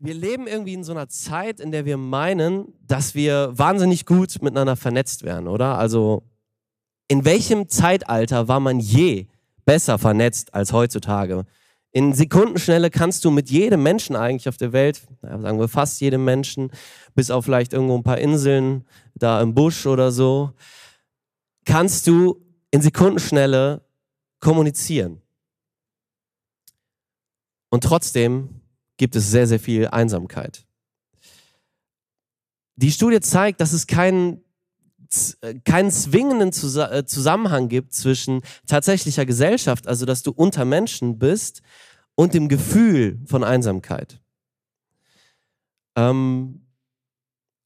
wir leben irgendwie in so einer Zeit, in der wir meinen, dass wir wahnsinnig gut miteinander vernetzt werden, oder? Also in welchem Zeitalter war man je besser vernetzt als heutzutage? In Sekundenschnelle kannst du mit jedem Menschen eigentlich auf der Welt, sagen wir fast jedem Menschen, bis auf vielleicht irgendwo ein paar Inseln da im Busch oder so, kannst du in Sekundenschnelle kommunizieren. Und trotzdem gibt es sehr, sehr viel Einsamkeit. Die Studie zeigt, dass es keinen, keinen zwingenden äh, Zusammenhang gibt zwischen tatsächlicher Gesellschaft, also dass du unter Menschen bist, und dem Gefühl von Einsamkeit. Ähm,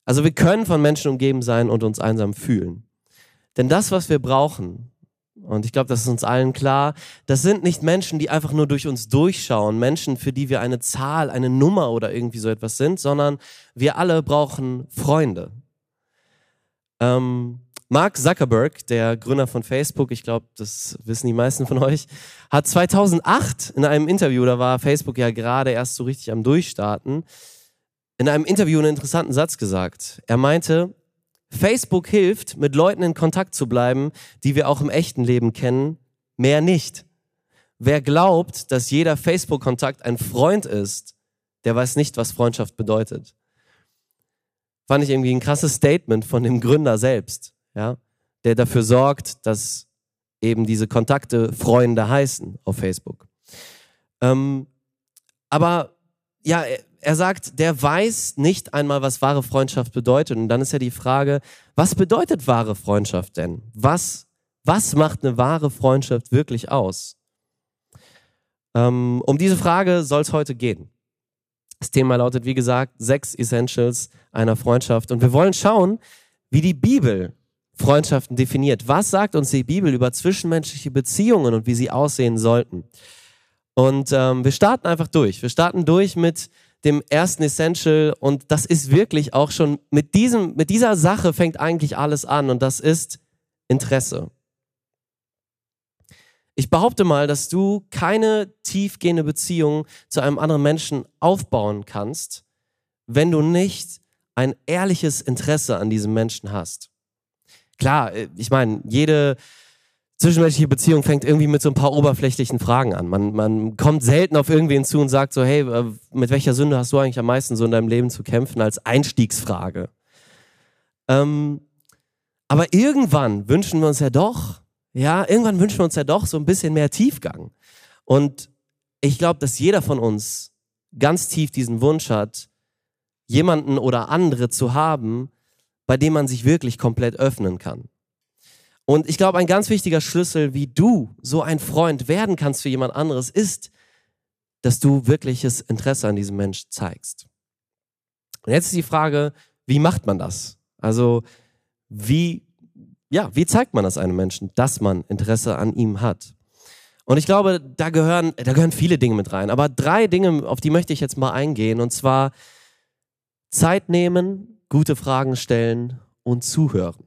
also wir können von Menschen umgeben sein und uns einsam fühlen. Denn das, was wir brauchen, und ich glaube, das ist uns allen klar. Das sind nicht Menschen, die einfach nur durch uns durchschauen, Menschen, für die wir eine Zahl, eine Nummer oder irgendwie so etwas sind, sondern wir alle brauchen Freunde. Ähm, Mark Zuckerberg, der Gründer von Facebook, ich glaube, das wissen die meisten von euch, hat 2008 in einem Interview, da war Facebook ja gerade erst so richtig am Durchstarten, in einem Interview einen interessanten Satz gesagt. Er meinte, Facebook hilft, mit Leuten in Kontakt zu bleiben, die wir auch im echten Leben kennen, mehr nicht. Wer glaubt, dass jeder Facebook-Kontakt ein Freund ist, der weiß nicht, was Freundschaft bedeutet. Fand ich irgendwie ein krasses Statement von dem Gründer selbst, ja, der dafür sorgt, dass eben diese Kontakte Freunde heißen auf Facebook. Ähm, aber ja, er sagt, der weiß nicht einmal, was wahre Freundschaft bedeutet. Und dann ist ja die Frage, was bedeutet wahre Freundschaft denn? Was, was macht eine wahre Freundschaft wirklich aus? Ähm, um diese Frage soll es heute gehen. Das Thema lautet, wie gesagt, sechs Essentials einer Freundschaft. Und wir wollen schauen, wie die Bibel Freundschaften definiert. Was sagt uns die Bibel über zwischenmenschliche Beziehungen und wie sie aussehen sollten? Und ähm, wir starten einfach durch. Wir starten durch mit dem ersten Essential und das ist wirklich auch schon mit diesem, mit dieser Sache fängt eigentlich alles an und das ist Interesse. Ich behaupte mal, dass du keine tiefgehende Beziehung zu einem anderen Menschen aufbauen kannst, wenn du nicht ein ehrliches Interesse an diesem Menschen hast. Klar, äh, ich meine, jede, zwischenmenschliche Beziehung fängt irgendwie mit so ein paar oberflächlichen Fragen an. Man, man kommt selten auf irgendwen zu und sagt so, hey, äh, mit welcher Sünde hast du eigentlich am meisten so in deinem Leben zu kämpfen als Einstiegsfrage? Ähm, aber irgendwann wünschen wir uns ja doch, ja, irgendwann wünschen wir uns ja doch so ein bisschen mehr Tiefgang. Und ich glaube, dass jeder von uns ganz tief diesen Wunsch hat, jemanden oder andere zu haben, bei dem man sich wirklich komplett öffnen kann. Und ich glaube, ein ganz wichtiger Schlüssel, wie du so ein Freund werden kannst für jemand anderes, ist, dass du wirkliches Interesse an diesem Mensch zeigst. Und jetzt ist die Frage, wie macht man das? Also, wie, ja, wie zeigt man das einem Menschen, dass man Interesse an ihm hat? Und ich glaube, da gehören, da gehören viele Dinge mit rein. Aber drei Dinge, auf die möchte ich jetzt mal eingehen. Und zwar Zeit nehmen, gute Fragen stellen und zuhören.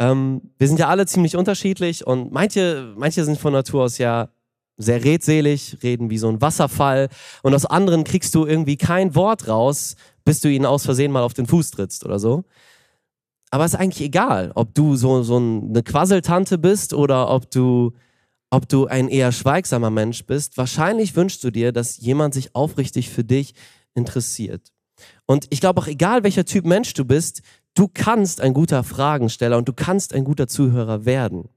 Ähm, wir sind ja alle ziemlich unterschiedlich und manche, manche sind von Natur aus ja sehr redselig, reden wie so ein Wasserfall und aus anderen kriegst du irgendwie kein Wort raus, bis du ihnen aus Versehen mal auf den Fuß trittst oder so. Aber es ist eigentlich egal, ob du so, so eine Quasseltante bist oder ob du, ob du ein eher schweigsamer Mensch bist. Wahrscheinlich wünschst du dir, dass jemand sich aufrichtig für dich interessiert. Und ich glaube auch, egal welcher Typ Mensch du bist, Du kannst ein guter Fragensteller und du kannst ein guter Zuhörer werden.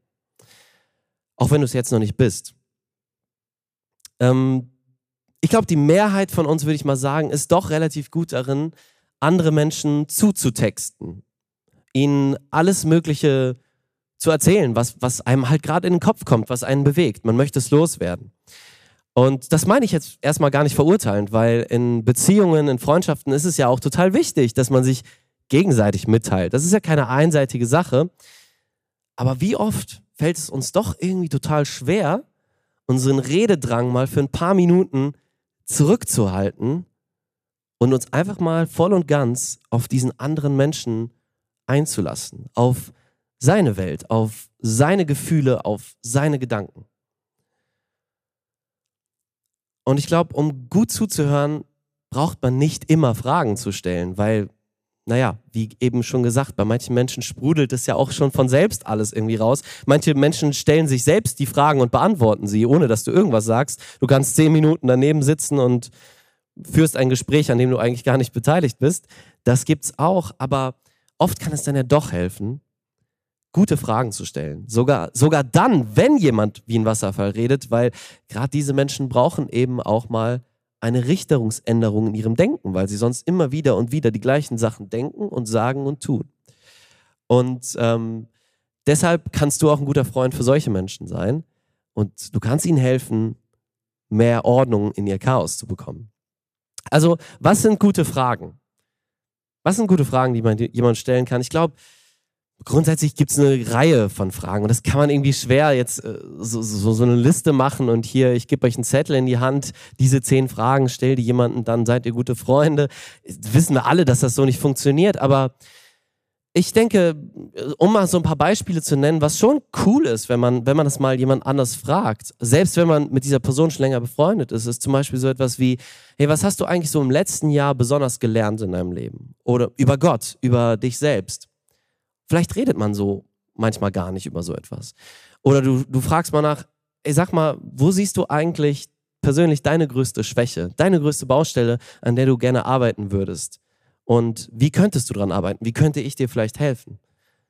Auch wenn du es jetzt noch nicht bist. Ähm, ich glaube, die Mehrheit von uns, würde ich mal sagen, ist doch relativ gut darin, andere Menschen zuzutexten. Ihnen alles Mögliche zu erzählen, was, was einem halt gerade in den Kopf kommt, was einen bewegt. Man möchte es loswerden. Und das meine ich jetzt erstmal gar nicht verurteilend, weil in Beziehungen, in Freundschaften ist es ja auch total wichtig, dass man sich gegenseitig mitteilt. Das ist ja keine einseitige Sache. Aber wie oft fällt es uns doch irgendwie total schwer, unseren Rededrang mal für ein paar Minuten zurückzuhalten und uns einfach mal voll und ganz auf diesen anderen Menschen einzulassen, auf seine Welt, auf seine Gefühle, auf seine Gedanken. Und ich glaube, um gut zuzuhören, braucht man nicht immer Fragen zu stellen, weil, naja, wie eben schon gesagt, bei manchen Menschen sprudelt es ja auch schon von selbst alles irgendwie raus. Manche Menschen stellen sich selbst die Fragen und beantworten sie, ohne dass du irgendwas sagst. Du kannst zehn Minuten daneben sitzen und führst ein Gespräch, an dem du eigentlich gar nicht beteiligt bist. Das gibt's auch, aber oft kann es dann ja doch helfen, gute Fragen zu stellen. Sogar, sogar dann, wenn jemand wie ein Wasserfall redet, weil gerade diese Menschen brauchen eben auch mal eine Richterungsänderung in ihrem Denken, weil sie sonst immer wieder und wieder die gleichen Sachen denken und sagen und tun. Und ähm, deshalb kannst du auch ein guter Freund für solche Menschen sein und du kannst ihnen helfen, mehr Ordnung in ihr Chaos zu bekommen. Also, was sind gute Fragen? Was sind gute Fragen, die man jemand stellen kann? Ich glaube, grundsätzlich gibt es eine Reihe von Fragen und das kann man irgendwie schwer jetzt äh, so, so, so eine Liste machen und hier, ich gebe euch einen Zettel in die Hand, diese zehn Fragen, stell die jemanden, dann seid ihr gute Freunde. Wissen wir alle, dass das so nicht funktioniert, aber ich denke, um mal so ein paar Beispiele zu nennen, was schon cool ist, wenn man, wenn man das mal jemand anders fragt, selbst wenn man mit dieser Person schon länger befreundet ist, ist zum Beispiel so etwas wie, hey, was hast du eigentlich so im letzten Jahr besonders gelernt in deinem Leben? Oder über Gott, über dich selbst. Vielleicht redet man so manchmal gar nicht über so etwas. Oder du, du fragst mal nach, ey, sag mal, wo siehst du eigentlich persönlich deine größte Schwäche, deine größte Baustelle, an der du gerne arbeiten würdest? Und wie könntest du daran arbeiten? Wie könnte ich dir vielleicht helfen,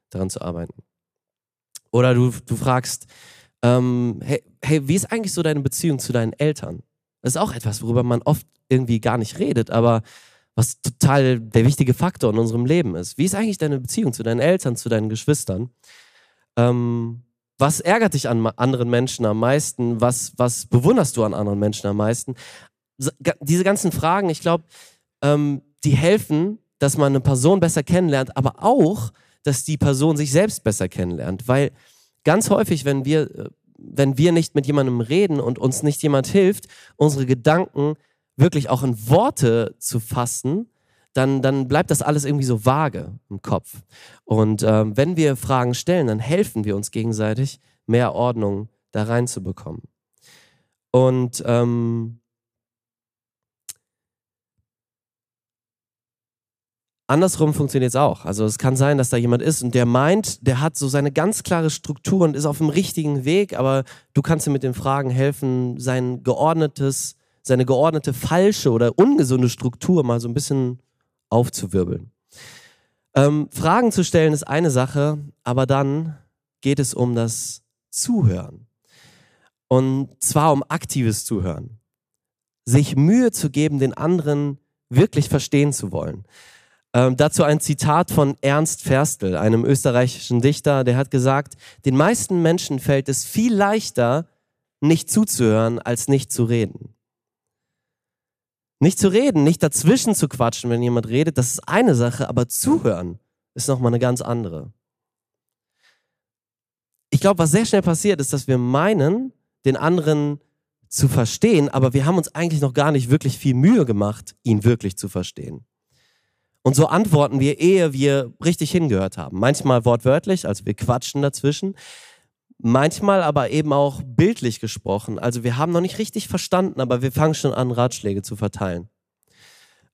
daran zu arbeiten? Oder du, du fragst, ähm, hey, hey, wie ist eigentlich so deine Beziehung zu deinen Eltern? Das ist auch etwas, worüber man oft irgendwie gar nicht redet, aber was total der wichtige Faktor in unserem Leben ist. Wie ist eigentlich deine Beziehung zu deinen Eltern, zu deinen Geschwistern? Ähm, was ärgert dich an anderen Menschen am meisten? Was, was bewunderst du an anderen Menschen am meisten? Diese ganzen Fragen, ich glaube, ähm, die helfen, dass man eine Person besser kennenlernt, aber auch, dass die Person sich selbst besser kennenlernt. Weil ganz häufig, wenn wir, äh, wenn wir nicht mit jemandem reden und uns nicht jemand hilft, unsere Gedanken wirklich auch in Worte zu fassen, dann, dann bleibt das alles irgendwie so vage im Kopf. Und ähm, wenn wir Fragen stellen, dann helfen wir uns gegenseitig, mehr Ordnung da reinzubekommen. Und ähm, andersrum funktioniert es auch. Also es kann sein, dass da jemand ist und der meint, der hat so seine ganz klare Struktur und ist auf dem richtigen Weg, aber du kannst ihm mit den Fragen helfen, sein geordnetes seine geordnete falsche oder ungesunde Struktur mal so ein bisschen aufzuwirbeln. Ähm, Fragen zu stellen ist eine Sache, aber dann geht es um das Zuhören. Und zwar um aktives Zuhören. Sich Mühe zu geben, den anderen wirklich verstehen zu wollen. Ähm, dazu ein Zitat von Ernst Ferstel, einem österreichischen Dichter, der hat gesagt, den meisten Menschen fällt es viel leichter, nicht zuzuhören, als nicht zu reden. Nicht zu reden, nicht dazwischen zu quatschen, wenn jemand redet, das ist eine Sache, aber zuhören ist nochmal eine ganz andere. Ich glaube, was sehr schnell passiert, ist, dass wir meinen, den anderen zu verstehen, aber wir haben uns eigentlich noch gar nicht wirklich viel Mühe gemacht, ihn wirklich zu verstehen. Und so antworten wir, ehe wir richtig hingehört haben. Manchmal wortwörtlich, also wir quatschen dazwischen manchmal aber eben auch bildlich gesprochen. Also wir haben noch nicht richtig verstanden, aber wir fangen schon an, Ratschläge zu verteilen.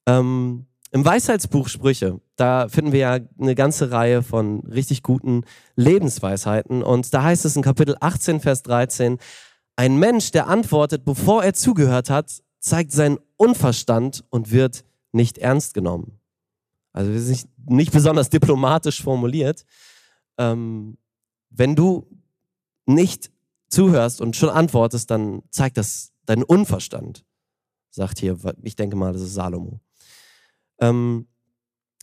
Ähm, Im Weisheitsbuch Sprüche, da finden wir ja eine ganze Reihe von richtig guten Lebensweisheiten. Und da heißt es in Kapitel 18, Vers 13, ein Mensch, der antwortet, bevor er zugehört hat, zeigt seinen Unverstand und wird nicht ernst genommen. Also wir sind nicht, nicht besonders diplomatisch formuliert. Ähm, wenn du nicht zuhörst und schon antwortest, dann zeigt das deinen Unverstand, sagt hier, ich denke mal, das ist Salomo. Ähm,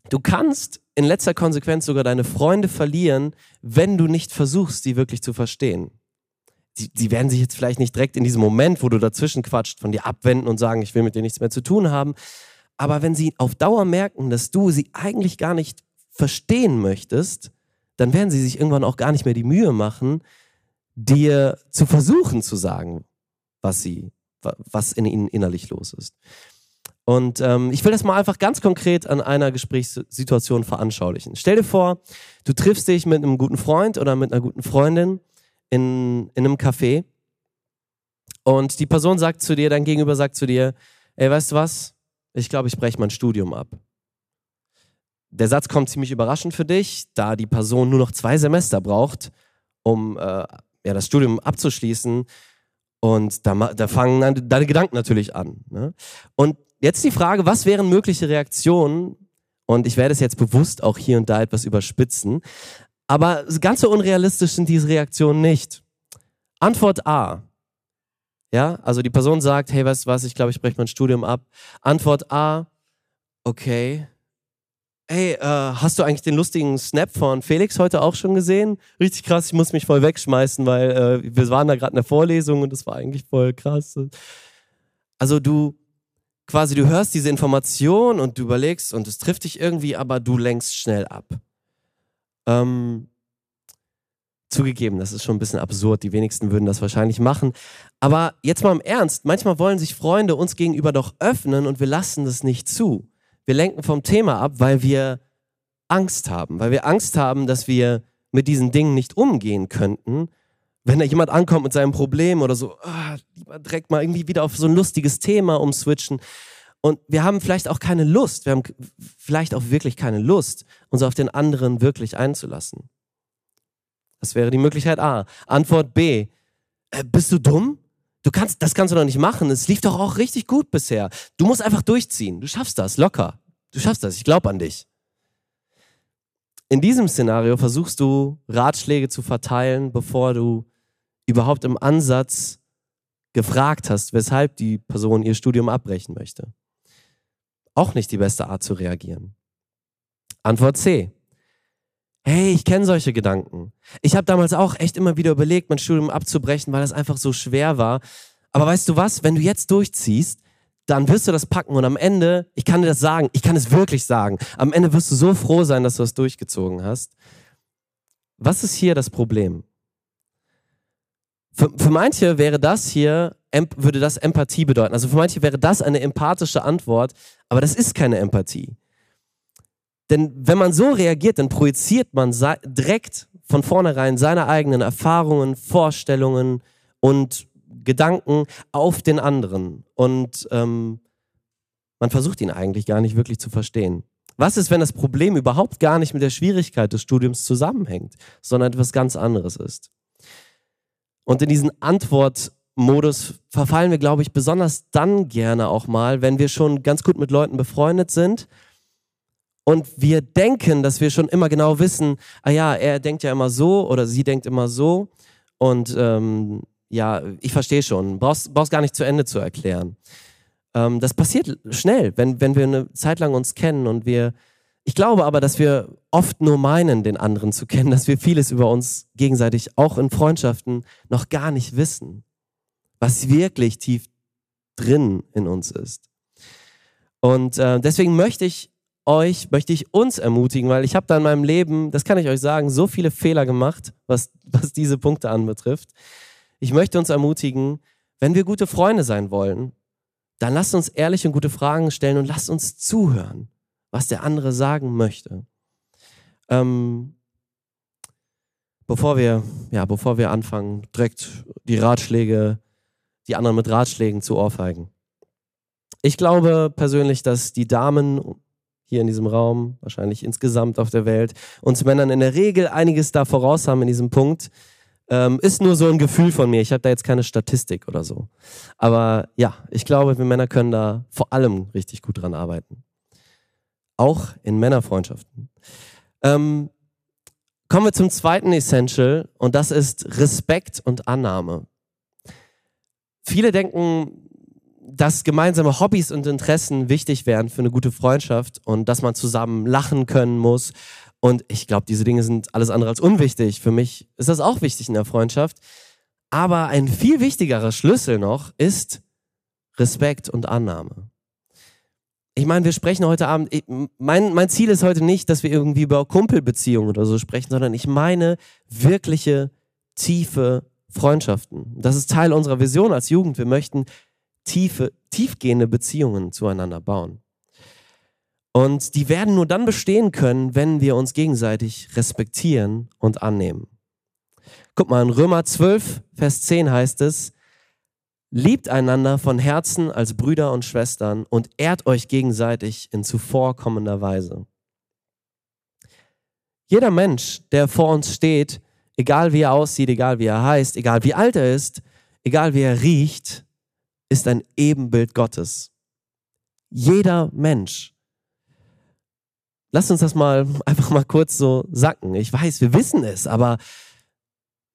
du kannst in letzter Konsequenz sogar deine Freunde verlieren, wenn du nicht versuchst, sie wirklich zu verstehen. Sie, sie werden sich jetzt vielleicht nicht direkt in diesem Moment, wo du dazwischen quatscht, von dir abwenden und sagen, ich will mit dir nichts mehr zu tun haben. Aber wenn sie auf Dauer merken, dass du sie eigentlich gar nicht verstehen möchtest, dann werden sie sich irgendwann auch gar nicht mehr die Mühe machen, dir zu versuchen zu sagen, was sie, was in ihnen innerlich los ist. Und ähm, ich will das mal einfach ganz konkret an einer Gesprächssituation veranschaulichen. Stell dir vor, du triffst dich mit einem guten Freund oder mit einer guten Freundin in, in einem Café und die Person sagt zu dir, dein Gegenüber sagt zu dir, ey, weißt du was? ich glaube, ich breche mein Studium ab. Der Satz kommt ziemlich überraschend für dich, da die Person nur noch zwei Semester braucht, um äh, ja, das Studium abzuschließen. Und da, da fangen deine Gedanken natürlich an. Ne? Und jetzt die Frage, was wären mögliche Reaktionen? Und ich werde es jetzt bewusst auch hier und da etwas überspitzen. Aber ganz so unrealistisch sind diese Reaktionen nicht. Antwort A. Ja, also die Person sagt, hey, weißt du was, ich glaube, ich breche mein Studium ab. Antwort A, okay. Hey, äh, hast du eigentlich den lustigen Snap von Felix heute auch schon gesehen? Richtig krass, ich muss mich voll wegschmeißen, weil äh, wir waren da gerade in der Vorlesung und das war eigentlich voll krass. Also du quasi, du hörst diese Information und du überlegst und es trifft dich irgendwie, aber du lenkst schnell ab. Ähm, Zugegeben, das ist schon ein bisschen absurd. Die wenigsten würden das wahrscheinlich machen. Aber jetzt mal im Ernst, manchmal wollen sich Freunde uns gegenüber doch öffnen und wir lassen das nicht zu. Wir lenken vom Thema ab, weil wir Angst haben, weil wir Angst haben, dass wir mit diesen Dingen nicht umgehen könnten. Wenn da jemand ankommt mit seinem Problem oder so, ah, lieber direkt mal irgendwie wieder auf so ein lustiges Thema umswitchen. Und wir haben vielleicht auch keine Lust, wir haben vielleicht auch wirklich keine Lust, uns auf den anderen wirklich einzulassen. Das wäre die Möglichkeit A. Antwort B. Äh, bist du dumm? Du kannst, das kannst du doch nicht machen. Es lief doch auch richtig gut bisher. Du musst einfach durchziehen. Du schaffst das, locker. Du schaffst das. Ich glaube an dich. In diesem Szenario versuchst du Ratschläge zu verteilen, bevor du überhaupt im Ansatz gefragt hast, weshalb die Person ihr Studium abbrechen möchte. Auch nicht die beste Art zu reagieren. Antwort C. Hey, ich kenne solche Gedanken. Ich habe damals auch echt immer wieder überlegt, mein Studium abzubrechen, weil das einfach so schwer war. Aber weißt du was, wenn du jetzt durchziehst, dann wirst du das packen und am Ende, ich kann dir das sagen, ich kann es wirklich sagen, am Ende wirst du so froh sein, dass du das durchgezogen hast. Was ist hier das Problem? Für, für manche wäre das hier, würde das Empathie bedeuten. Also für manche wäre das eine empathische Antwort, aber das ist keine Empathie. Denn wenn man so reagiert, dann projiziert man direkt von vornherein seine eigenen Erfahrungen, Vorstellungen und Gedanken auf den anderen. Und ähm, man versucht ihn eigentlich gar nicht wirklich zu verstehen. Was ist, wenn das Problem überhaupt gar nicht mit der Schwierigkeit des Studiums zusammenhängt, sondern etwas ganz anderes ist? Und in diesen Antwortmodus verfallen wir, glaube ich, besonders dann gerne auch mal, wenn wir schon ganz gut mit Leuten befreundet sind und wir denken, dass wir schon immer genau wissen, ah ja, er denkt ja immer so oder sie denkt immer so und ähm, ja, ich verstehe schon, brauchst, brauchst gar nicht zu Ende zu erklären. Ähm, das passiert schnell, wenn, wenn wir eine Zeit lang uns kennen und wir, ich glaube aber, dass wir oft nur meinen, den anderen zu kennen, dass wir vieles über uns gegenseitig, auch in Freundschaften, noch gar nicht wissen, was wirklich tief drin in uns ist. Und äh, deswegen möchte ich euch, möchte ich uns ermutigen, weil ich habe da in meinem Leben, das kann ich euch sagen, so viele Fehler gemacht, was, was diese Punkte anbetrifft. Ich möchte uns ermutigen, wenn wir gute Freunde sein wollen, dann lasst uns ehrliche und gute Fragen stellen und lasst uns zuhören, was der andere sagen möchte. Ähm, bevor wir, ja, bevor wir anfangen, direkt die Ratschläge, die anderen mit Ratschlägen zu ohrfeigen. Ich glaube persönlich, dass die Damen hier in diesem Raum, wahrscheinlich insgesamt auf der Welt, uns Männern in der Regel einiges da voraus haben in diesem Punkt. Ähm, ist nur so ein Gefühl von mir. Ich habe da jetzt keine Statistik oder so. Aber ja, ich glaube, wir Männer können da vor allem richtig gut dran arbeiten. Auch in Männerfreundschaften. Ähm, kommen wir zum zweiten Essential und das ist Respekt und Annahme. Viele denken, dass gemeinsame Hobbys und Interessen wichtig wären für eine gute Freundschaft und dass man zusammen lachen können muss. Und ich glaube, diese Dinge sind alles andere als unwichtig. Für mich ist das auch wichtig in der Freundschaft. Aber ein viel wichtigerer Schlüssel noch ist Respekt und Annahme. Ich meine, wir sprechen heute Abend, ich, mein, mein Ziel ist heute nicht, dass wir irgendwie über Kumpelbeziehungen oder so sprechen, sondern ich meine wirkliche, tiefe Freundschaften. Das ist Teil unserer Vision als Jugend. Wir möchten tiefe, tiefgehende Beziehungen zueinander bauen. Und die werden nur dann bestehen können, wenn wir uns gegenseitig respektieren und annehmen. Guck mal, in Römer 12, Vers 10 heißt es, Liebt einander von Herzen als Brüder und Schwestern und ehrt euch gegenseitig in zuvorkommender Weise. Jeder Mensch, der vor uns steht, egal wie er aussieht, egal wie er heißt, egal wie alt er ist, egal wie er riecht, ist ein Ebenbild Gottes. Jeder Mensch. Lass uns das mal einfach mal kurz so sacken. Ich weiß, wir wissen es, aber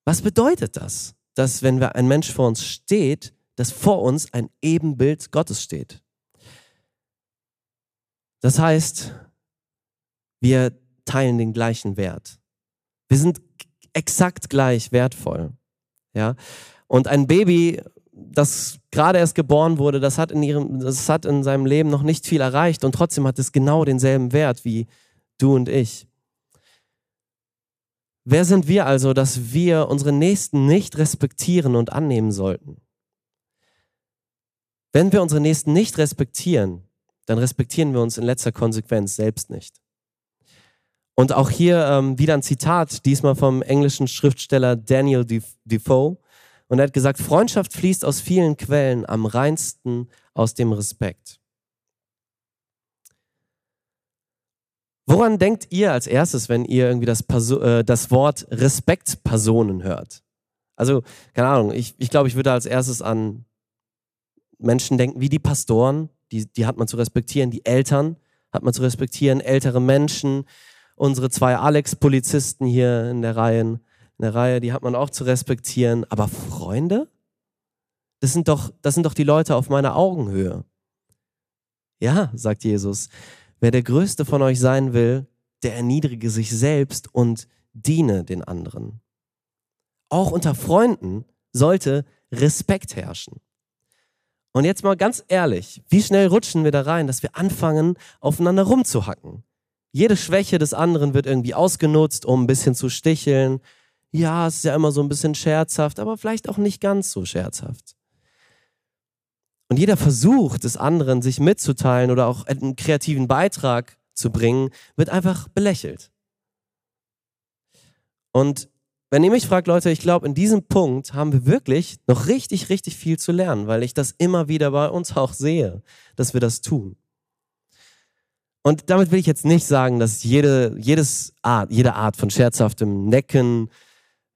was bedeutet das? Dass wenn ein Mensch vor uns steht, dass vor uns ein Ebenbild Gottes steht. Das heißt, wir teilen den gleichen Wert. Wir sind exakt gleich wertvoll. Ja? Und ein Baby das gerade erst geboren wurde, das hat, in ihrem, das hat in seinem Leben noch nicht viel erreicht und trotzdem hat es genau denselben Wert wie du und ich. Wer sind wir also, dass wir unsere Nächsten nicht respektieren und annehmen sollten? Wenn wir unsere Nächsten nicht respektieren, dann respektieren wir uns in letzter Konsequenz selbst nicht. Und auch hier ähm, wieder ein Zitat, diesmal vom englischen Schriftsteller Daniel Defoe. Und er hat gesagt, Freundschaft fließt aus vielen Quellen, am reinsten aus dem Respekt. Woran denkt ihr als erstes, wenn ihr irgendwie das, Perso äh, das Wort Respektpersonen hört? Also, keine Ahnung, ich, ich glaube, ich würde als erstes an Menschen denken wie die Pastoren, die, die hat man zu respektieren, die Eltern hat man zu respektieren, ältere Menschen, unsere zwei Alex-Polizisten hier in der Reihe, eine Reihe, die hat man auch zu respektieren. Aber Freunde? Das sind doch, das sind doch die Leute auf meiner Augenhöhe. Ja, sagt Jesus, wer der Größte von euch sein will, der erniedrige sich selbst und diene den anderen. Auch unter Freunden sollte Respekt herrschen. Und jetzt mal ganz ehrlich, wie schnell rutschen wir da rein, dass wir anfangen, aufeinander rumzuhacken? Jede Schwäche des anderen wird irgendwie ausgenutzt, um ein bisschen zu sticheln, ja, es ist ja immer so ein bisschen scherzhaft, aber vielleicht auch nicht ganz so scherzhaft. Und jeder Versuch des anderen, sich mitzuteilen oder auch einen kreativen Beitrag zu bringen, wird einfach belächelt. Und wenn ihr mich fragt, Leute, ich glaube, in diesem Punkt haben wir wirklich noch richtig, richtig viel zu lernen, weil ich das immer wieder bei uns auch sehe, dass wir das tun. Und damit will ich jetzt nicht sagen, dass jede, jedes Art, jede Art von scherzhaftem Necken,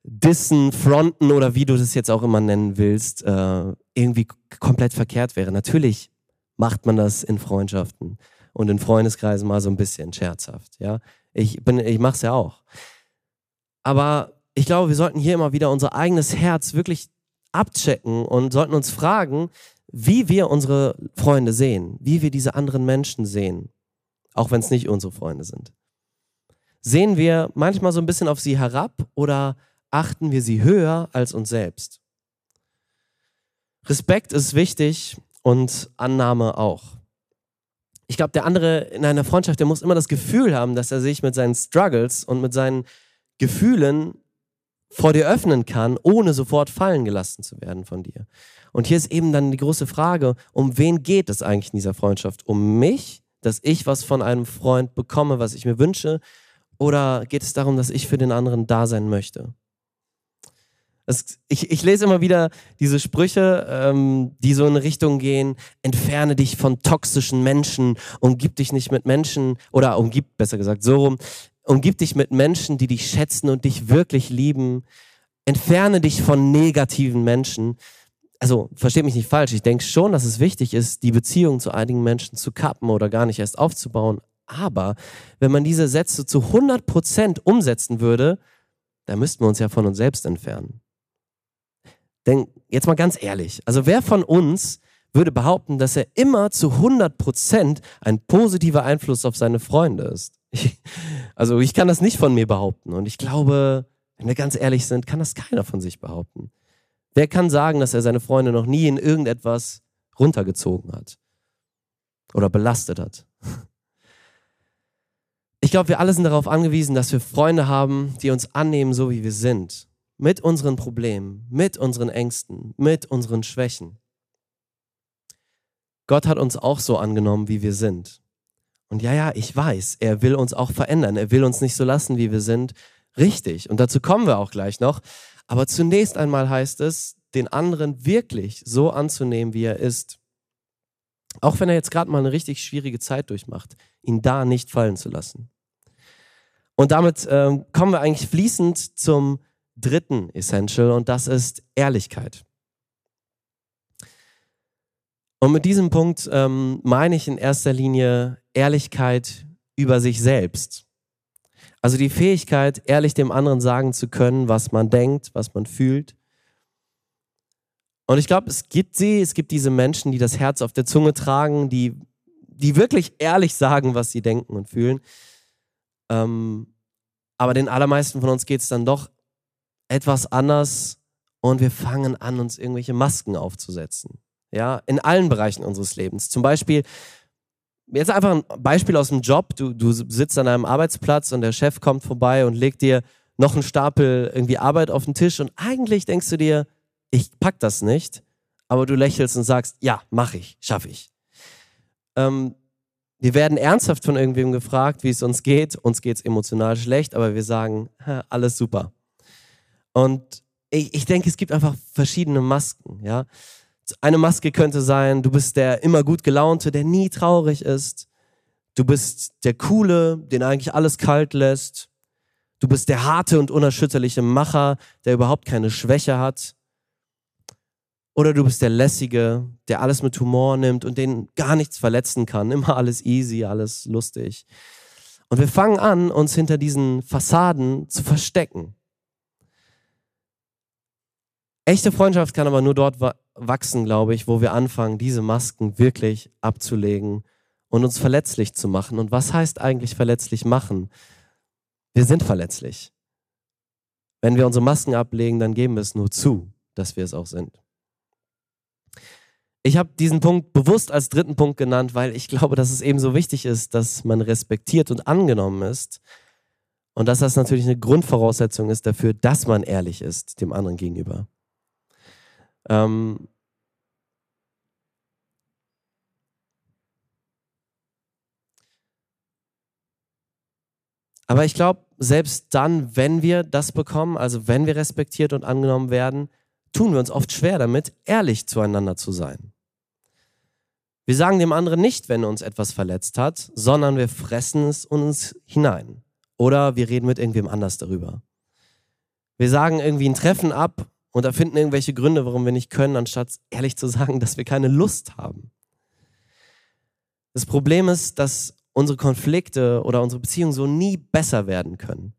Dissen, Fronten oder wie du das jetzt auch immer nennen willst, äh, irgendwie komplett verkehrt wäre. Natürlich macht man das in Freundschaften und in Freundeskreisen mal so ein bisschen scherzhaft. Ja, ich bin, ich mach's ja auch. Aber ich glaube, wir sollten hier immer wieder unser eigenes Herz wirklich abchecken und sollten uns fragen, wie wir unsere Freunde sehen, wie wir diese anderen Menschen sehen, auch wenn es nicht unsere Freunde sind. Sehen wir manchmal so ein bisschen auf sie herab oder achten wir sie höher als uns selbst. Respekt ist wichtig und Annahme auch. Ich glaube, der andere in einer Freundschaft, der muss immer das Gefühl haben, dass er sich mit seinen Struggles und mit seinen Gefühlen vor dir öffnen kann, ohne sofort fallen gelassen zu werden von dir. Und hier ist eben dann die große Frage, um wen geht es eigentlich in dieser Freundschaft? Um mich, dass ich was von einem Freund bekomme, was ich mir wünsche? Oder geht es darum, dass ich für den anderen da sein möchte? Das, ich, ich, lese immer wieder diese Sprüche, ähm, die so in Richtung gehen, entferne dich von toxischen Menschen, umgib dich nicht mit Menschen, oder umgib, besser gesagt, so rum, umgib dich mit Menschen, die dich schätzen und dich wirklich lieben. Entferne dich von negativen Menschen. Also, versteht mich nicht falsch, ich denke schon, dass es wichtig ist, die Beziehung zu einigen Menschen zu kappen oder gar nicht erst aufzubauen. Aber wenn man diese Sätze zu 100% umsetzen würde, dann müssten wir uns ja von uns selbst entfernen. Denn jetzt mal ganz ehrlich, also wer von uns würde behaupten, dass er immer zu 100 Prozent ein positiver Einfluss auf seine Freunde ist? Also ich kann das nicht von mir behaupten. Und ich glaube, wenn wir ganz ehrlich sind, kann das keiner von sich behaupten. Wer kann sagen, dass er seine Freunde noch nie in irgendetwas runtergezogen hat oder belastet hat? Ich glaube, wir alle sind darauf angewiesen, dass wir Freunde haben, die uns annehmen, so wie wir sind mit unseren Problemen, mit unseren Ängsten, mit unseren Schwächen. Gott hat uns auch so angenommen, wie wir sind. Und ja, ja, ich weiß, er will uns auch verändern. Er will uns nicht so lassen, wie wir sind. Richtig. Und dazu kommen wir auch gleich noch. Aber zunächst einmal heißt es, den anderen wirklich so anzunehmen, wie er ist. Auch wenn er jetzt gerade mal eine richtig schwierige Zeit durchmacht, ihn da nicht fallen zu lassen. Und damit ähm, kommen wir eigentlich fließend zum dritten Essential und das ist Ehrlichkeit. Und mit diesem Punkt ähm, meine ich in erster Linie Ehrlichkeit über sich selbst. Also die Fähigkeit, ehrlich dem anderen sagen zu können, was man denkt, was man fühlt. Und ich glaube, es gibt sie, es gibt diese Menschen, die das Herz auf der Zunge tragen, die, die wirklich ehrlich sagen, was sie denken und fühlen. Ähm, aber den allermeisten von uns geht es dann doch etwas anders und wir fangen an, uns irgendwelche Masken aufzusetzen. Ja, in allen Bereichen unseres Lebens. Zum Beispiel, jetzt einfach ein Beispiel aus dem Job. Du, du sitzt an einem Arbeitsplatz und der Chef kommt vorbei und legt dir noch einen Stapel irgendwie Arbeit auf den Tisch und eigentlich denkst du dir, ich pack das nicht, aber du lächelst und sagst, ja, mach ich, schaffe ich. Ähm, wir werden ernsthaft von irgendwem gefragt, wie es uns geht. Uns geht es emotional schlecht, aber wir sagen, alles super. Und ich, ich denke, es gibt einfach verschiedene Masken. Ja? Eine Maske könnte sein, du bist der immer gut gelaunte, der nie traurig ist. Du bist der Coole, den eigentlich alles kalt lässt. Du bist der harte und unerschütterliche Macher, der überhaupt keine Schwäche hat. Oder du bist der Lässige, der alles mit Humor nimmt und den gar nichts verletzen kann. Immer alles easy, alles lustig. Und wir fangen an, uns hinter diesen Fassaden zu verstecken. Echte Freundschaft kann aber nur dort wachsen, glaube ich, wo wir anfangen, diese Masken wirklich abzulegen und uns verletzlich zu machen. Und was heißt eigentlich verletzlich machen? Wir sind verletzlich. Wenn wir unsere Masken ablegen, dann geben wir es nur zu, dass wir es auch sind. Ich habe diesen Punkt bewusst als dritten Punkt genannt, weil ich glaube, dass es eben so wichtig ist, dass man respektiert und angenommen ist. Und dass das natürlich eine Grundvoraussetzung ist dafür, dass man ehrlich ist dem anderen gegenüber. Ähm Aber ich glaube, selbst dann, wenn wir das bekommen, also wenn wir respektiert und angenommen werden, tun wir uns oft schwer damit, ehrlich zueinander zu sein. Wir sagen dem anderen nicht, wenn er uns etwas verletzt hat, sondern wir fressen es uns hinein. Oder wir reden mit irgendwem anders darüber. Wir sagen irgendwie ein Treffen ab und erfinden irgendwelche Gründe, warum wir nicht können, anstatt ehrlich zu sagen, dass wir keine Lust haben. Das Problem ist, dass unsere Konflikte oder unsere Beziehungen so nie besser werden können.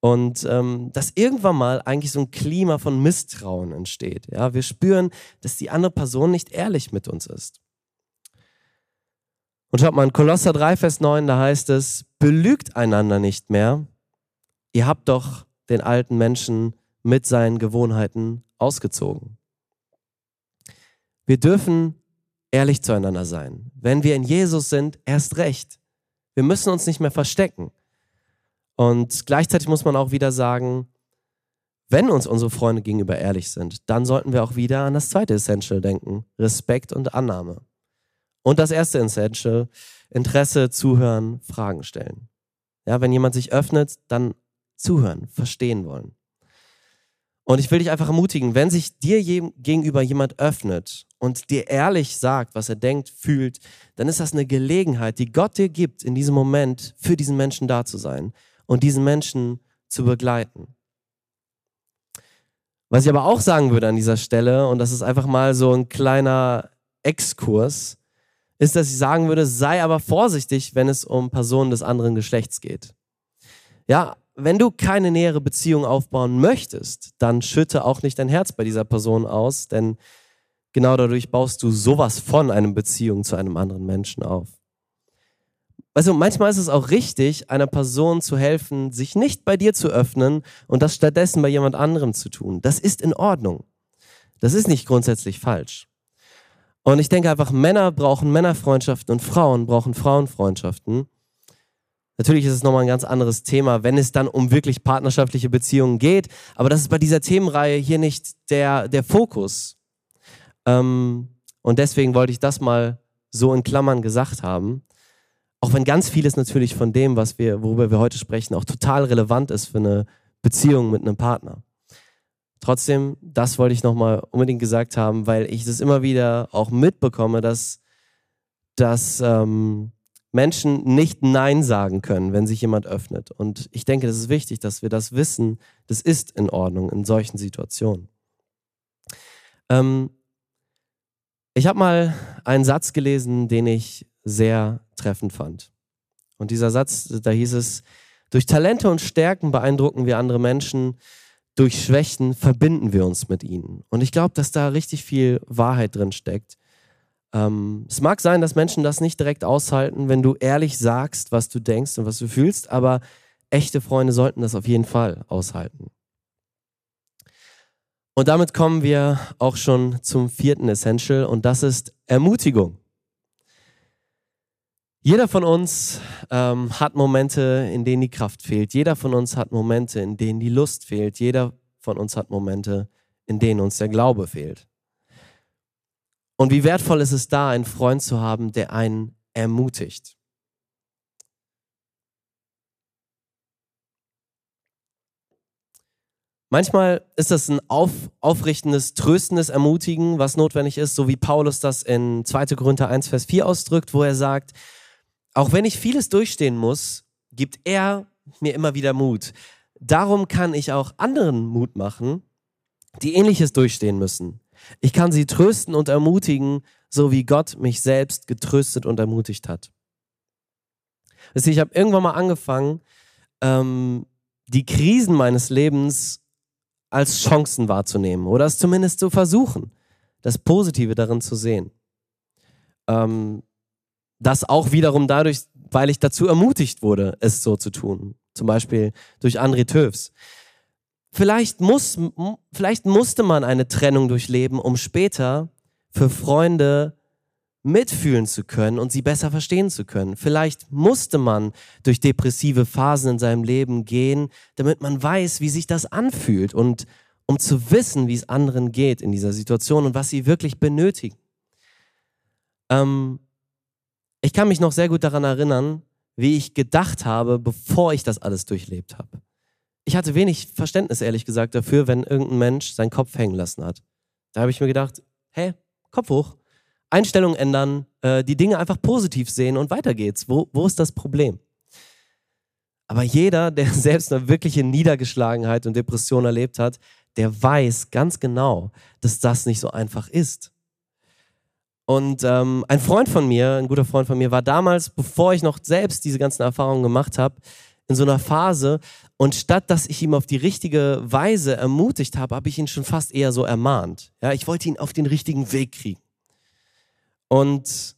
Und ähm, dass irgendwann mal eigentlich so ein Klima von Misstrauen entsteht. Ja, wir spüren, dass die andere Person nicht ehrlich mit uns ist. Und schaut mal, in Kolosser 3, Vers 9, da heißt es, belügt einander nicht mehr. Ihr habt doch den alten Menschen mit seinen Gewohnheiten ausgezogen. Wir dürfen ehrlich zueinander sein. Wenn wir in Jesus sind, erst recht. Wir müssen uns nicht mehr verstecken. Und gleichzeitig muss man auch wieder sagen, wenn uns unsere Freunde gegenüber ehrlich sind, dann sollten wir auch wieder an das zweite Essential denken, Respekt und Annahme. Und das erste Essential, Interesse, zuhören, Fragen stellen. Ja, wenn jemand sich öffnet, dann zuhören, verstehen wollen. Und ich will dich einfach ermutigen, wenn sich dir gegenüber jemand öffnet und dir ehrlich sagt, was er denkt, fühlt, dann ist das eine Gelegenheit, die Gott dir gibt, in diesem Moment für diesen Menschen da zu sein und diesen Menschen zu begleiten. Was ich aber auch sagen würde an dieser Stelle, und das ist einfach mal so ein kleiner Exkurs, ist, dass ich sagen würde, sei aber vorsichtig, wenn es um Personen des anderen Geschlechts geht. Ja, wenn du keine nähere Beziehung aufbauen möchtest, dann schütte auch nicht dein Herz bei dieser Person aus, denn genau dadurch baust du sowas von einer Beziehung zu einem anderen Menschen auf. Also manchmal ist es auch richtig, einer Person zu helfen, sich nicht bei dir zu öffnen und das stattdessen bei jemand anderem zu tun. Das ist in Ordnung. Das ist nicht grundsätzlich falsch. Und ich denke einfach, Männer brauchen Männerfreundschaften und Frauen brauchen Frauenfreundschaften. Natürlich ist es nochmal ein ganz anderes Thema, wenn es dann um wirklich partnerschaftliche Beziehungen geht. Aber das ist bei dieser Themenreihe hier nicht der, der Fokus. Ähm, und deswegen wollte ich das mal so in Klammern gesagt haben. Auch wenn ganz vieles natürlich von dem, was wir, worüber wir heute sprechen, auch total relevant ist für eine Beziehung mit einem Partner. Trotzdem, das wollte ich nochmal unbedingt gesagt haben, weil ich das immer wieder auch mitbekomme, dass, dass ähm, Menschen nicht Nein sagen können, wenn sich jemand öffnet. Und ich denke, das ist wichtig, dass wir das wissen. Das ist in Ordnung in solchen Situationen. Ähm, ich habe mal einen Satz gelesen, den ich sehr treffend fand. Und dieser Satz, da hieß es, durch Talente und Stärken beeindrucken wir andere Menschen, durch Schwächen verbinden wir uns mit ihnen. Und ich glaube, dass da richtig viel Wahrheit drin steckt. Ähm, es mag sein, dass Menschen das nicht direkt aushalten, wenn du ehrlich sagst, was du denkst und was du fühlst, aber echte Freunde sollten das auf jeden Fall aushalten. Und damit kommen wir auch schon zum vierten Essential und das ist Ermutigung. Jeder von uns ähm, hat Momente, in denen die Kraft fehlt. Jeder von uns hat Momente, in denen die Lust fehlt. Jeder von uns hat Momente, in denen uns der Glaube fehlt. Und wie wertvoll ist es da, einen Freund zu haben, der einen ermutigt. Manchmal ist das ein auf, aufrichtendes, tröstendes Ermutigen, was notwendig ist, so wie Paulus das in 2. Korinther 1, Vers 4 ausdrückt, wo er sagt, auch wenn ich vieles durchstehen muss, gibt er mir immer wieder Mut. Darum kann ich auch anderen Mut machen, die ähnliches durchstehen müssen. Ich kann sie trösten und ermutigen, so wie Gott mich selbst getröstet und ermutigt hat. Ich habe irgendwann mal angefangen, ähm, die Krisen meines Lebens als Chancen wahrzunehmen oder es zumindest zu versuchen, das Positive darin zu sehen. Ähm, das auch wiederum dadurch, weil ich dazu ermutigt wurde, es so zu tun. Zum Beispiel durch André Töfs. Vielleicht, muss, vielleicht musste man eine Trennung durchleben, um später für Freunde mitfühlen zu können und sie besser verstehen zu können. Vielleicht musste man durch depressive Phasen in seinem Leben gehen, damit man weiß, wie sich das anfühlt und um zu wissen, wie es anderen geht in dieser Situation und was sie wirklich benötigen. Ähm, ich kann mich noch sehr gut daran erinnern, wie ich gedacht habe, bevor ich das alles durchlebt habe ich hatte wenig Verständnis, ehrlich gesagt, dafür, wenn irgendein Mensch seinen Kopf hängen lassen hat. Da habe ich mir gedacht, hä, Kopf hoch, Einstellung ändern, äh, die Dinge einfach positiv sehen und weiter geht's. Wo, wo ist das Problem? Aber jeder, der selbst eine wirkliche Niedergeschlagenheit und Depression erlebt hat, der weiß ganz genau, dass das nicht so einfach ist. Und ähm, ein Freund von mir, ein guter Freund von mir, war damals, bevor ich noch selbst diese ganzen Erfahrungen gemacht habe, in so einer Phase. Und statt dass ich ihm auf die richtige Weise ermutigt habe, habe ich ihn schon fast eher so ermahnt. Ja, ich wollte ihn auf den richtigen Weg kriegen. Und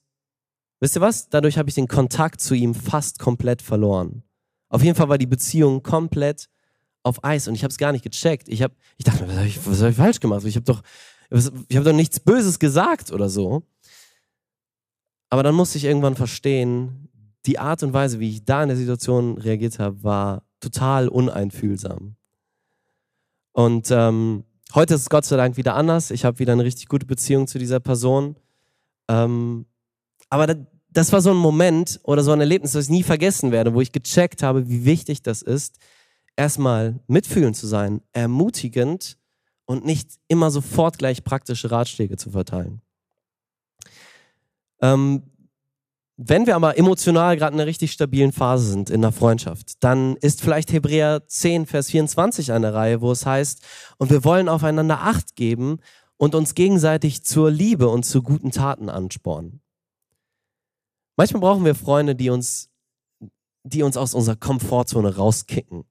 wisst ihr was? Dadurch habe ich den Kontakt zu ihm fast komplett verloren. Auf jeden Fall war die Beziehung komplett auf Eis und ich habe es gar nicht gecheckt. Ich, hab, ich dachte was habe ich, hab ich, falsch gemacht? Ich habe doch, ich hab doch nichts Böses gesagt oder so. Aber dann musste ich irgendwann verstehen, die Art und Weise, wie ich da in der Situation reagiert habe, war total uneinfühlsam. Und ähm, heute ist es Gott sei Dank wieder anders. Ich habe wieder eine richtig gute Beziehung zu dieser Person. Ähm, aber das, das war so ein Moment oder so ein Erlebnis, das ich nie vergessen werde, wo ich gecheckt habe, wie wichtig das ist, erstmal mitfühlend zu sein, ermutigend und nicht immer sofort gleich praktische Ratschläge zu verteilen. Ähm, wenn wir aber emotional gerade in einer richtig stabilen Phase sind in der Freundschaft, dann ist vielleicht Hebräer 10, Vers 24 eine Reihe, wo es heißt, und wir wollen aufeinander Acht geben und uns gegenseitig zur Liebe und zu guten Taten anspornen. Manchmal brauchen wir Freunde, die uns, die uns aus unserer Komfortzone rauskicken,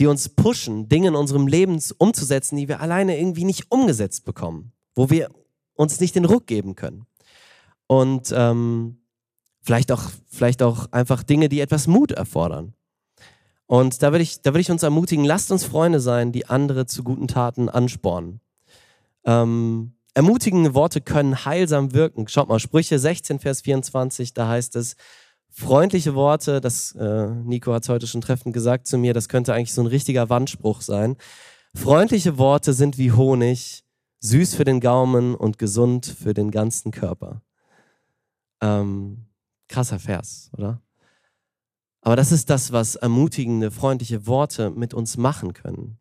die uns pushen, Dinge in unserem Leben umzusetzen, die wir alleine irgendwie nicht umgesetzt bekommen, wo wir uns nicht den Ruck geben können. Und ähm, Vielleicht auch, vielleicht auch einfach Dinge, die etwas Mut erfordern. Und da würde ich, da ich uns ermutigen, lasst uns Freunde sein, die andere zu guten Taten anspornen. Ähm, ermutigende Worte können heilsam wirken. Schaut mal, Sprüche 16, Vers 24, da heißt es, freundliche Worte, das äh, Nico hat es heute schon treffend gesagt zu mir, das könnte eigentlich so ein richtiger Wandspruch sein. Freundliche Worte sind wie Honig, süß für den Gaumen und gesund für den ganzen Körper. Ähm, Krasser Vers, oder? Aber das ist das, was ermutigende, freundliche Worte mit uns machen können.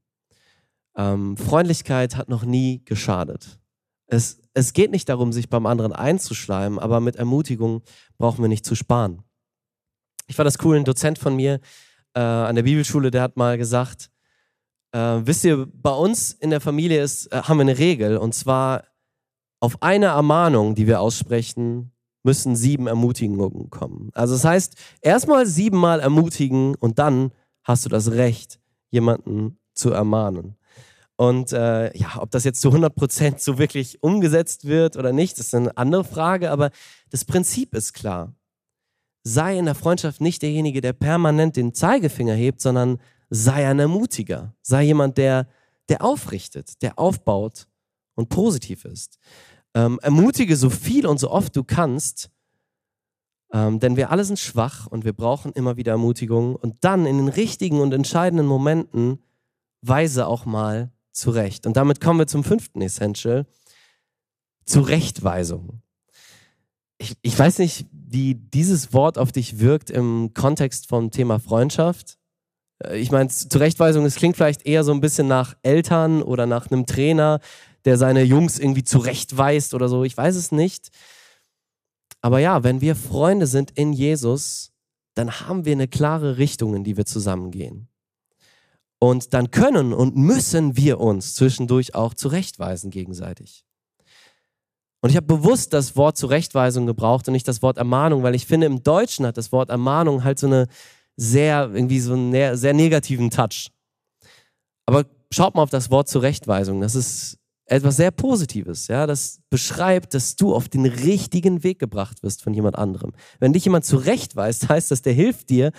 Ähm, Freundlichkeit hat noch nie geschadet. Es, es geht nicht darum, sich beim anderen einzuschleimen, aber mit Ermutigung brauchen wir nicht zu sparen. Ich war das cool, ein Dozent von mir äh, an der Bibelschule, der hat mal gesagt, äh, wisst ihr, bei uns in der Familie ist, äh, haben wir eine Regel und zwar auf eine Ermahnung, die wir aussprechen, müssen sieben Ermutigungen kommen. Also das heißt, erstmal siebenmal ermutigen und dann hast du das Recht, jemanden zu ermahnen. Und äh, ja, ob das jetzt zu 100 Prozent so wirklich umgesetzt wird oder nicht, ist eine andere Frage, aber das Prinzip ist klar. Sei in der Freundschaft nicht derjenige, der permanent den Zeigefinger hebt, sondern sei ein Ermutiger. Sei jemand, der, der aufrichtet, der aufbaut und positiv ist. Ähm, ermutige so viel und so oft du kannst, ähm, denn wir alle sind schwach und wir brauchen immer wieder Ermutigung. Und dann in den richtigen und entscheidenden Momenten weise auch mal zurecht. Und damit kommen wir zum fünften Essential, Zurechtweisung. Ich, ich weiß nicht, wie dieses Wort auf dich wirkt im Kontext vom Thema Freundschaft. Äh, ich meine, Zurechtweisung, es klingt vielleicht eher so ein bisschen nach Eltern oder nach einem Trainer, der seine Jungs irgendwie zurechtweist oder so. Ich weiß es nicht. Aber ja, wenn wir Freunde sind in Jesus, dann haben wir eine klare Richtung, in die wir zusammengehen. Und dann können und müssen wir uns zwischendurch auch zurechtweisen gegenseitig. Und ich habe bewusst das Wort Zurechtweisung gebraucht und nicht das Wort Ermahnung, weil ich finde, im Deutschen hat das Wort Ermahnung halt so eine sehr, irgendwie so einen sehr negativen Touch. Aber schaut mal auf das Wort Zurechtweisung. Das ist etwas sehr Positives, ja. Das beschreibt, dass du auf den richtigen Weg gebracht wirst von jemand anderem. Wenn dich jemand zurechtweist, heißt das, der hilft dir,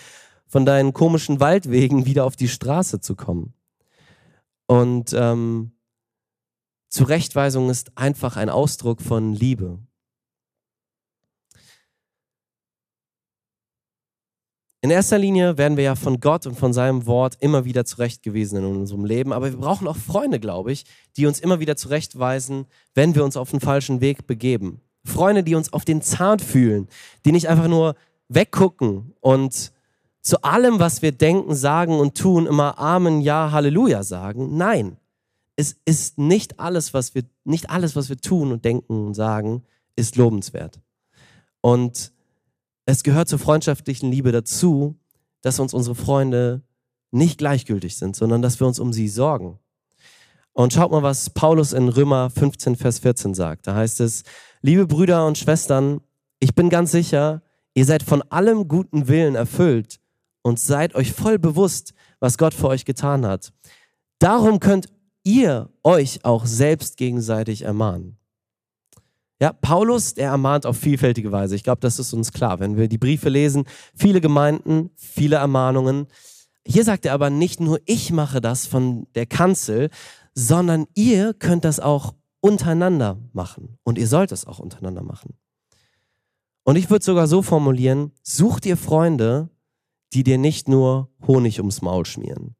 von deinen komischen Waldwegen wieder auf die Straße zu kommen. Und ähm, Zurechtweisung ist einfach ein Ausdruck von Liebe. In erster Linie werden wir ja von Gott und von seinem Wort immer wieder zurechtgewiesen in unserem Leben, aber wir brauchen auch Freunde, glaube ich, die uns immer wieder zurechtweisen, wenn wir uns auf den falschen Weg begeben. Freunde, die uns auf den Zahn fühlen, die nicht einfach nur weggucken und zu allem, was wir denken, sagen und tun, immer Amen, Ja, Halleluja sagen. Nein, es ist nicht alles, was wir, nicht alles, was wir tun und denken und sagen, ist lobenswert. Und es gehört zur freundschaftlichen Liebe dazu, dass uns unsere Freunde nicht gleichgültig sind, sondern dass wir uns um sie sorgen. Und schaut mal, was Paulus in Römer 15, Vers 14 sagt. Da heißt es, liebe Brüder und Schwestern, ich bin ganz sicher, ihr seid von allem guten Willen erfüllt und seid euch voll bewusst, was Gott für euch getan hat. Darum könnt ihr euch auch selbst gegenseitig ermahnen. Ja, Paulus, der ermahnt auf vielfältige Weise. Ich glaube, das ist uns klar. Wenn wir die Briefe lesen, viele Gemeinden, viele Ermahnungen. Hier sagt er aber nicht nur, ich mache das von der Kanzel, sondern ihr könnt das auch untereinander machen. Und ihr sollt es auch untereinander machen. Und ich würde sogar so formulieren, sucht ihr Freunde, die dir nicht nur Honig ums Maul schmieren.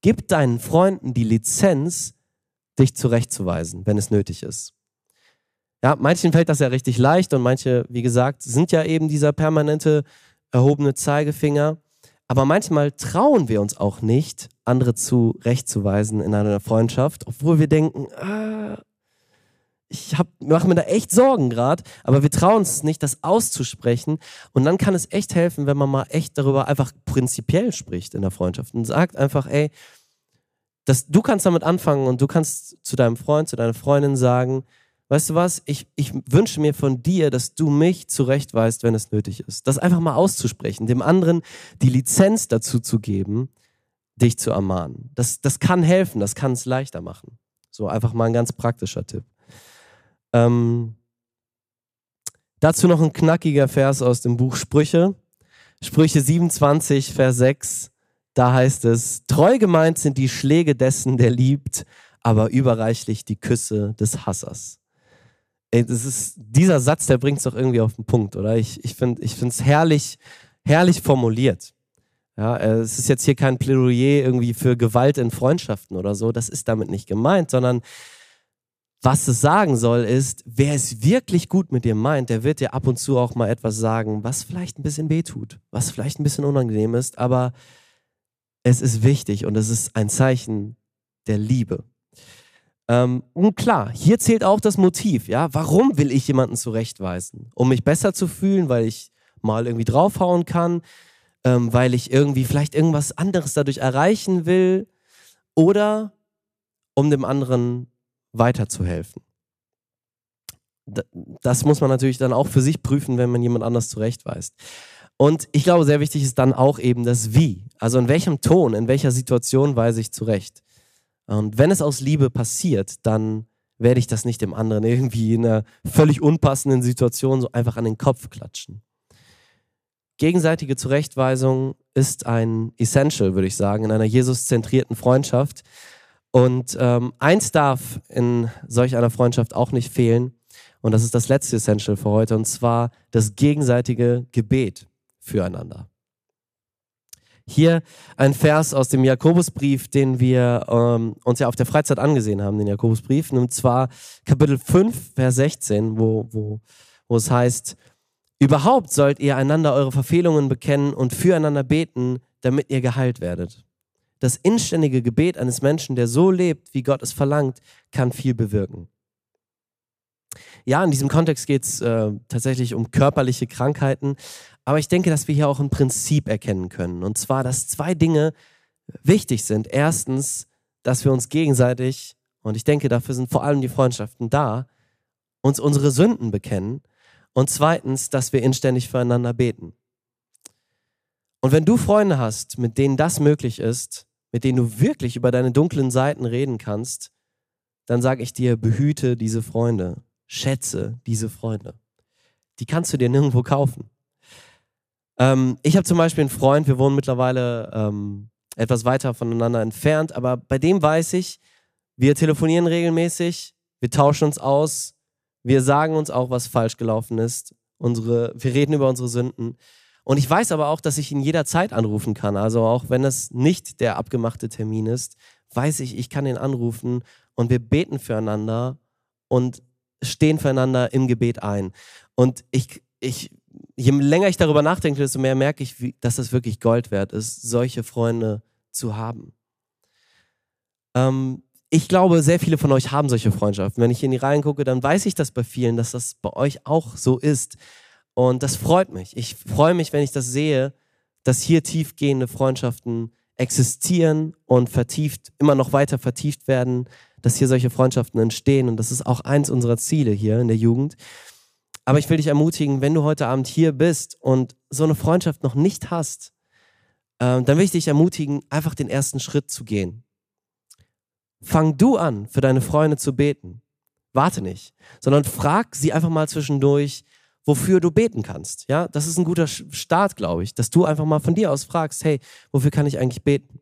Gib deinen Freunden die Lizenz, dich zurechtzuweisen, wenn es nötig ist. Ja, manchen fällt das ja richtig leicht und manche, wie gesagt, sind ja eben dieser permanente erhobene Zeigefinger. Aber manchmal trauen wir uns auch nicht, andere zurechtzuweisen in einer Freundschaft, obwohl wir denken, ah, ich mache mir da echt Sorgen gerade, aber wir trauen uns nicht, das auszusprechen. Und dann kann es echt helfen, wenn man mal echt darüber einfach prinzipiell spricht in der Freundschaft und sagt einfach, ey, das, du kannst damit anfangen und du kannst zu deinem Freund, zu deiner Freundin sagen, weißt du was, ich, ich wünsche mir von dir, dass du mich zurechtweist, wenn es nötig ist. Das einfach mal auszusprechen, dem anderen die Lizenz dazu zu geben, dich zu ermahnen. Das, das kann helfen, das kann es leichter machen. So einfach mal ein ganz praktischer Tipp. Ähm, dazu noch ein knackiger Vers aus dem Buch Sprüche. Sprüche 27, Vers 6. Da heißt es, treu gemeint sind die Schläge dessen, der liebt, aber überreichlich die Küsse des Hassers. Ey, das ist, dieser Satz, der bringt es doch irgendwie auf den Punkt, oder? Ich, ich finde es herrlich, herrlich formuliert. Ja, äh, es ist jetzt hier kein Plädoyer irgendwie für Gewalt in Freundschaften oder so. Das ist damit nicht gemeint, sondern was es sagen soll, ist, wer es wirklich gut mit dir meint, der wird dir ab und zu auch mal etwas sagen, was vielleicht ein bisschen weh tut, was vielleicht ein bisschen unangenehm ist, aber es ist wichtig und es ist ein Zeichen der Liebe. Ähm, und klar, hier zählt auch das Motiv. Ja, warum will ich jemanden zurechtweisen? Um mich besser zu fühlen, weil ich mal irgendwie draufhauen kann, ähm, weil ich irgendwie vielleicht irgendwas anderes dadurch erreichen will oder um dem anderen weiterzuhelfen. Das muss man natürlich dann auch für sich prüfen, wenn man jemand anders zurechtweist. Und ich glaube, sehr wichtig ist dann auch eben das Wie. Also in welchem Ton, in welcher Situation weise ich zurecht. Und wenn es aus Liebe passiert, dann werde ich das nicht dem anderen irgendwie in einer völlig unpassenden Situation so einfach an den Kopf klatschen. Gegenseitige Zurechtweisung ist ein Essential, würde ich sagen, in einer Jesus-zentrierten Freundschaft. Und ähm, eins darf in solch einer Freundschaft auch nicht fehlen. Und das ist das letzte Essential für heute, und zwar das gegenseitige Gebet füreinander. Hier ein Vers aus dem Jakobusbrief, den wir ähm, uns ja auf der Freizeit angesehen haben, den Jakobusbrief, und zwar Kapitel 5, Vers 16, wo, wo, wo es heißt, überhaupt sollt ihr einander eure Verfehlungen bekennen und füreinander beten, damit ihr geheilt werdet. Das inständige Gebet eines Menschen, der so lebt, wie Gott es verlangt, kann viel bewirken. Ja, in diesem Kontext geht es äh, tatsächlich um körperliche Krankheiten, aber ich denke, dass wir hier auch ein Prinzip erkennen können. Und zwar, dass zwei Dinge wichtig sind. Erstens, dass wir uns gegenseitig, und ich denke, dafür sind vor allem die Freundschaften da, uns unsere Sünden bekennen. Und zweitens, dass wir inständig füreinander beten. Und wenn du Freunde hast, mit denen das möglich ist, mit denen du wirklich über deine dunklen Seiten reden kannst, dann sage ich dir, behüte diese Freunde schätze diese Freunde. Die kannst du dir nirgendwo kaufen. Ähm, ich habe zum Beispiel einen Freund, wir wohnen mittlerweile ähm, etwas weiter voneinander entfernt, aber bei dem weiß ich, wir telefonieren regelmäßig, wir tauschen uns aus, wir sagen uns auch, was falsch gelaufen ist, unsere, wir reden über unsere Sünden. Und ich weiß aber auch, dass ich ihn jederzeit anrufen kann. Also auch wenn es nicht der abgemachte Termin ist, weiß ich, ich kann ihn anrufen und wir beten füreinander und stehen füreinander im Gebet ein. Und ich, ich, je länger ich darüber nachdenke, desto mehr merke ich, wie, dass das wirklich Gold wert ist, solche Freunde zu haben. Ähm, ich glaube, sehr viele von euch haben solche Freundschaften. Wenn ich in die Reihen gucke, dann weiß ich das bei vielen, dass das bei euch auch so ist. Und das freut mich. Ich freue mich, wenn ich das sehe, dass hier tiefgehende Freundschaften existieren und vertieft, immer noch weiter vertieft werden, dass hier solche Freundschaften entstehen. Und das ist auch eins unserer Ziele hier in der Jugend. Aber ich will dich ermutigen, wenn du heute Abend hier bist und so eine Freundschaft noch nicht hast, äh, dann will ich dich ermutigen, einfach den ersten Schritt zu gehen. Fang du an, für deine Freunde zu beten. Warte nicht, sondern frag sie einfach mal zwischendurch, wofür du beten kannst. Ja, das ist ein guter Start, glaube ich, dass du einfach mal von dir aus fragst, hey, wofür kann ich eigentlich beten?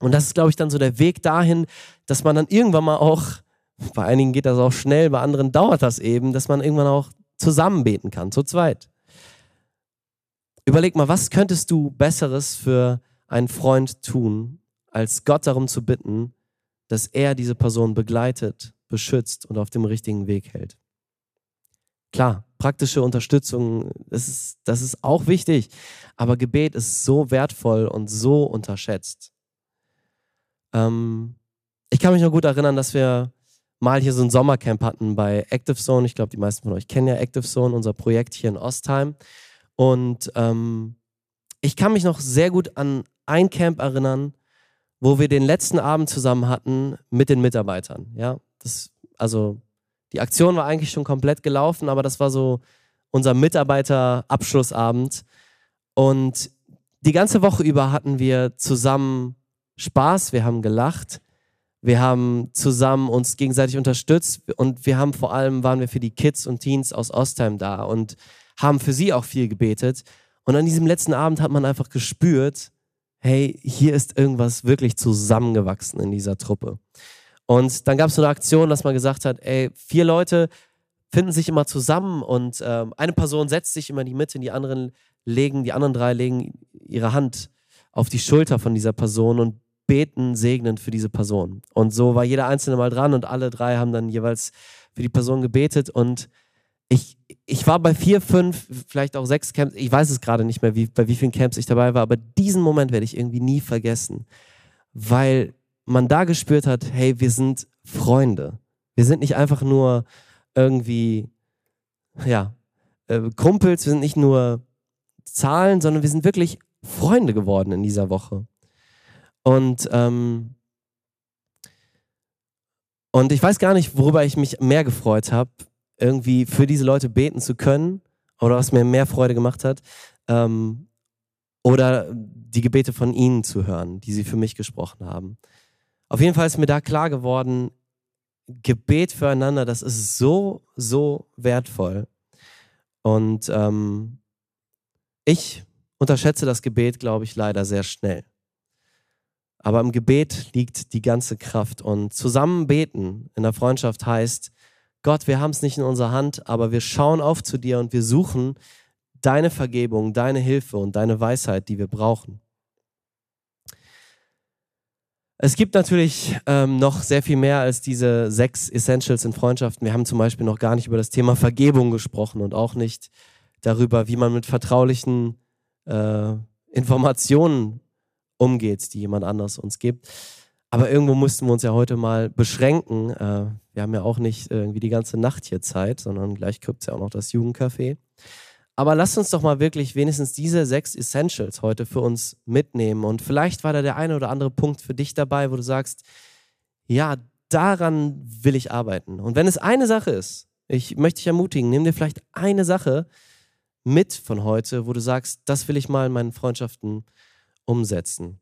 Und das ist, glaube ich, dann so der Weg dahin, dass man dann irgendwann mal auch, bei einigen geht das auch schnell, bei anderen dauert das eben, dass man irgendwann auch zusammen beten kann, zu zweit. Überleg mal, was könntest du Besseres für einen Freund tun, als Gott darum zu bitten, dass er diese Person begleitet, beschützt und auf dem richtigen Weg hält. Klar, praktische Unterstützung, das ist, das ist auch wichtig, aber Gebet ist so wertvoll und so unterschätzt. Ähm, ich kann mich noch gut erinnern, dass wir mal hier so ein Sommercamp hatten bei Active Zone. Ich glaube, die meisten von euch kennen ja Active Zone, unser Projekt hier in Ostheim. Und ähm, ich kann mich noch sehr gut an ein Camp erinnern, wo wir den letzten Abend zusammen hatten mit den Mitarbeitern. Ja, das, also die Aktion war eigentlich schon komplett gelaufen, aber das war so unser Mitarbeiterabschlussabend. Und die ganze Woche über hatten wir zusammen Spaß, wir haben gelacht, wir haben zusammen uns gegenseitig unterstützt und wir haben vor allem, waren wir für die Kids und Teens aus Ostheim da und haben für sie auch viel gebetet. Und an diesem letzten Abend hat man einfach gespürt, hey, hier ist irgendwas wirklich zusammengewachsen in dieser Truppe. Und dann gab es so eine Aktion, dass man gesagt hat, ey, vier Leute finden sich immer zusammen und ähm, eine Person setzt sich immer in die Mitte und die anderen legen, die anderen drei legen ihre Hand auf die Schulter von dieser Person und beten segnend für diese Person. Und so war jeder Einzelne mal dran und alle drei haben dann jeweils für die Person gebetet. Und ich, ich war bei vier, fünf, vielleicht auch sechs Camps, ich weiß es gerade nicht mehr, wie, bei wie vielen Camps ich dabei war, aber diesen Moment werde ich irgendwie nie vergessen, weil man da gespürt hat, hey, wir sind Freunde. Wir sind nicht einfach nur irgendwie, ja, äh, Kumpels, wir sind nicht nur Zahlen, sondern wir sind wirklich Freunde geworden in dieser Woche. Und, ähm, und ich weiß gar nicht, worüber ich mich mehr gefreut habe, irgendwie für diese Leute beten zu können oder was mir mehr Freude gemacht hat, ähm, oder die Gebete von ihnen zu hören, die sie für mich gesprochen haben. Auf jeden Fall ist mir da klar geworden, Gebet füreinander, das ist so, so wertvoll. Und ähm, ich unterschätze das Gebet, glaube ich, leider sehr schnell. Aber im Gebet liegt die ganze Kraft. Und zusammen beten in der Freundschaft heißt, Gott, wir haben es nicht in unserer Hand, aber wir schauen auf zu dir und wir suchen deine Vergebung, deine Hilfe und deine Weisheit, die wir brauchen. Es gibt natürlich ähm, noch sehr viel mehr als diese sechs Essentials in Freundschaften. Wir haben zum Beispiel noch gar nicht über das Thema Vergebung gesprochen und auch nicht darüber, wie man mit vertraulichen äh, Informationen umgeht, die jemand anderes uns gibt. Aber irgendwo mussten wir uns ja heute mal beschränken. Äh, wir haben ja auch nicht irgendwie die ganze Nacht hier Zeit, sondern gleich gibt es ja auch noch das Jugendcafé. Aber lasst uns doch mal wirklich wenigstens diese sechs Essentials heute für uns mitnehmen. Und vielleicht war da der eine oder andere Punkt für dich dabei, wo du sagst, ja, daran will ich arbeiten. Und wenn es eine Sache ist, ich möchte dich ermutigen, nimm dir vielleicht eine Sache mit von heute, wo du sagst, das will ich mal in meinen Freundschaften umsetzen.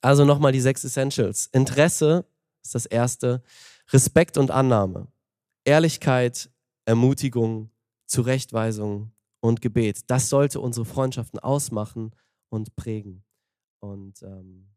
Also nochmal die sechs Essentials. Interesse ist das erste. Respekt und Annahme. Ehrlichkeit, Ermutigung, Zurechtweisung und Gebet. Das sollte unsere Freundschaften ausmachen und prägen. Und ähm,